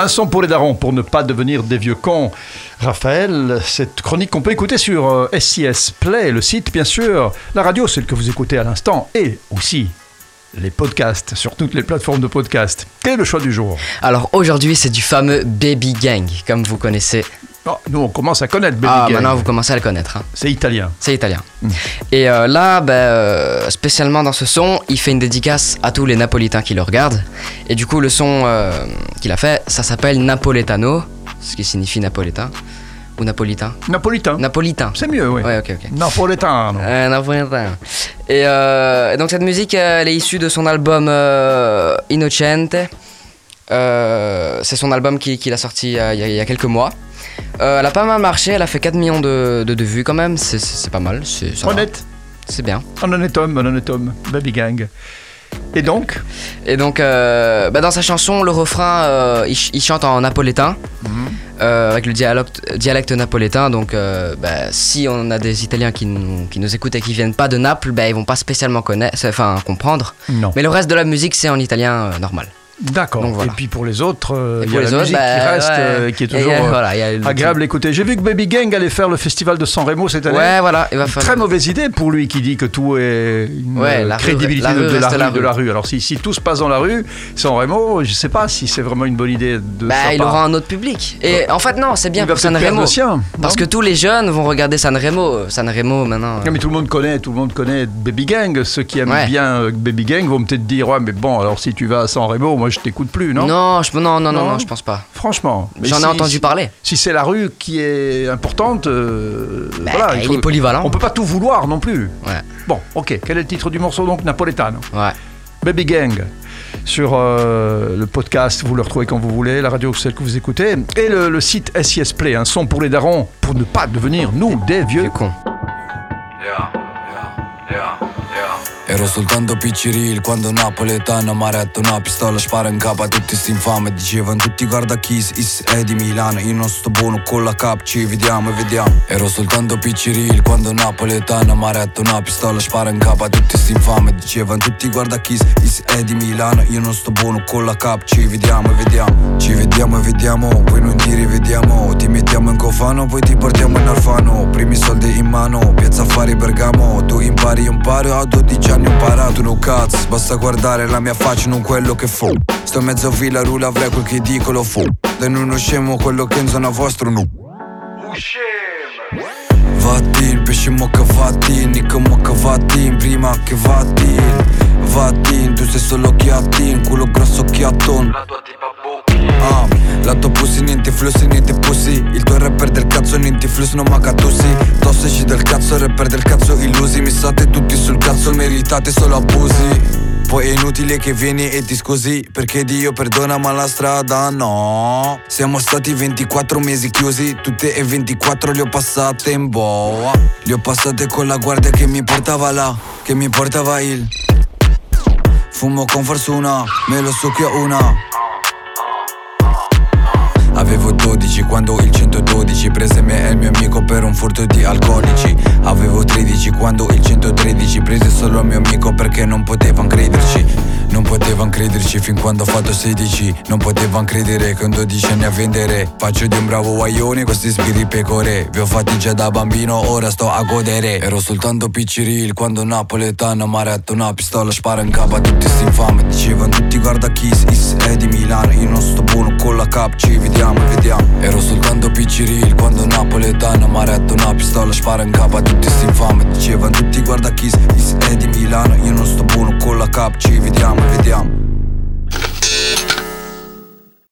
Un son pour les darons, pour ne pas devenir des vieux cons. Raphaël, cette chronique qu'on peut écouter sur SCS euh, Play, le site bien sûr, la radio, celle que vous écoutez à l'instant, et aussi les podcasts sur toutes les plateformes de podcast. Quel est le choix du jour? Alors aujourd'hui, c'est du fameux Baby Gang, comme vous connaissez. Oh, nous, on commence à connaître Baby ah, Gang. maintenant vous commencez à le connaître. hein. C'est italien. C'est italien. Mm. Et euh, là, ben, euh, spécialement dans ce son, il fait une dédicace à tous les Napolitains qui le regardent. Et du coup, le son euh, qu'il a fait, ça s'appelle Napoletano, ce qui signifie napolitain. Ou napolitain Napolitain. Napolitain. C'est mieux, oui. Ouais, ok, napolitain. Et, et donc cette musique, elle est issue de son album Innocente. C'est son album qui- qu'il a sorti il y a- il y, a quelques mois. Euh, elle a pas mal marché, elle a fait 4 millions de, de- de vues quand même, c'est- pas mal. Honnête. c'est bien. Un honnête homme, un honnête homme. Baby Gang. Et donc Et donc, euh, bah, dans sa chanson, le refrain, euh, il, ch- il chante en napolitain, euh, avec le dialecte, dialecte napolitain. Donc, bah, si on a des Italiens qui nous, qui nous écoutent et qui viennent pas de Naples, bah, ils vont pas spécialement connaître, enfin comprendre. Non. Mais le reste de la musique, c'est en italien normal. D'accord. Voilà. Et puis pour les autres, euh, il y a la autres, musique bah, qui reste, ouais. euh, qui est toujours euh, euh, voilà, agréable à écouter. J'ai vu que Baby Gang allait faire le festival de San Remo cette année. Ouais, voilà, il va falloir. Très mauvaise idée pour lui qui dit que tout est une Ouais, euh, la rue- crédibilité la de, rue la rue, de la rue. Alors si, si tout se passe dans la rue, San Remo, je sais pas si c'est vraiment une bonne idée de Bah, il part. aura un autre public. Et en fait, non, c'est bien Il pour San Remo. sien. Parce que tous les jeunes vont regarder San Remo. San Remo maintenant. Non, mais tout le monde connaît, tout le monde connaît Baby Gang. Ceux qui aiment bien euh, Baby Gang vont peut-être dire ouais, mais bon, alors si tu vas à San Remo, moi je t'écoute plus, non, non, je, non, non, non, Non non, je pense pas. Franchement. J'en ai entendu si- parler. Si c'est la rue qui est importante, euh, Bah, voilà, il faut- est polyvalent. On peut pas tout vouloir non plus. Ouais. Bon, ok. Quel est le titre du morceau donc Napoletano. Ouais. Baby Gang. Sur euh, le podcast, vous le retrouvez quand vous voulez, la radio celle que vous écoutez, et le, le site SIS Play, un son pour les darons, pour ne pas devenir, nous, des vieux Vieux con. Ero soltanto picciril quando napoletano mi ha retto una pistola spara in capo a tutti sti infame Dicevano tutti guarda chi is è di Milano Io non sto buono con la cap ci vediamo e vediamo. Ero soltanto picciril quando napoletano mi ha retto una pistola spara in capo a tutti sti infame Dicevano tutti guarda chi is è di Milano Io non sto buono con la cap ci vediamo e vediamo. Ci vediamo e vediamo poi non ti rivediamo. Ti mettiamo in cofano poi ti portiamo in Alfano Primi soldi in mano piazza affari Bergamo Tu impari io imparo a 12 anni ho imparato no cazzo. Basta guardare la mia faccia non quello che fu Sto in mezzo a villa rula avrei quel che dico lo fu Da non scemo quello che in zona vostro no. Vattin, pesce mocca vattin, nicca mocca vattin, prima che vattin Vattin, tu sei solo chiattin, culo grosso chiatton Ah, la tua pussy, niente flussi, niente pussy non manca tussi. Tossici del cazzo, rapper del cazzo illusi. Mi state tutti sul cazzo, meritate solo abusi poi è inutile che vieni e ti scusi Perché Dio perdona ma la strada no. Siamo stati 24 mesi chiusi Tutte e 24 le ho passate in boa. Le ho passate con la guardia che mi portava là Che mi portava il Fumo con fortuna. Me lo succhio una Avevo 12 quando il 112 prese me e il mio amico per un furto di alcolici. Avevo 13 quando il 113 prese solo il mio amico perché non potevano crederci. Non potevano crederci fin quando ho fatto 16 Non potevano credere che un 12 anni a vendere. Faccio di un bravo guaione questi spiri pecore. Vi ho fatti già da bambino ora sto a godere. Ero soltanto picciril quando napoletano mi ha retto una pistola spara in capo a tutti sti infame Dicevano tutti guarda chi is è di Milano Io non cap ci vediamo vediamo. Ero soltanto picciril quando napoletano mi ha retto una pistola spara in capo a tutti sti infame. Dicevano tutti guarda chi is è di Milano Io non sto buono con la cap ci vediamo vediamo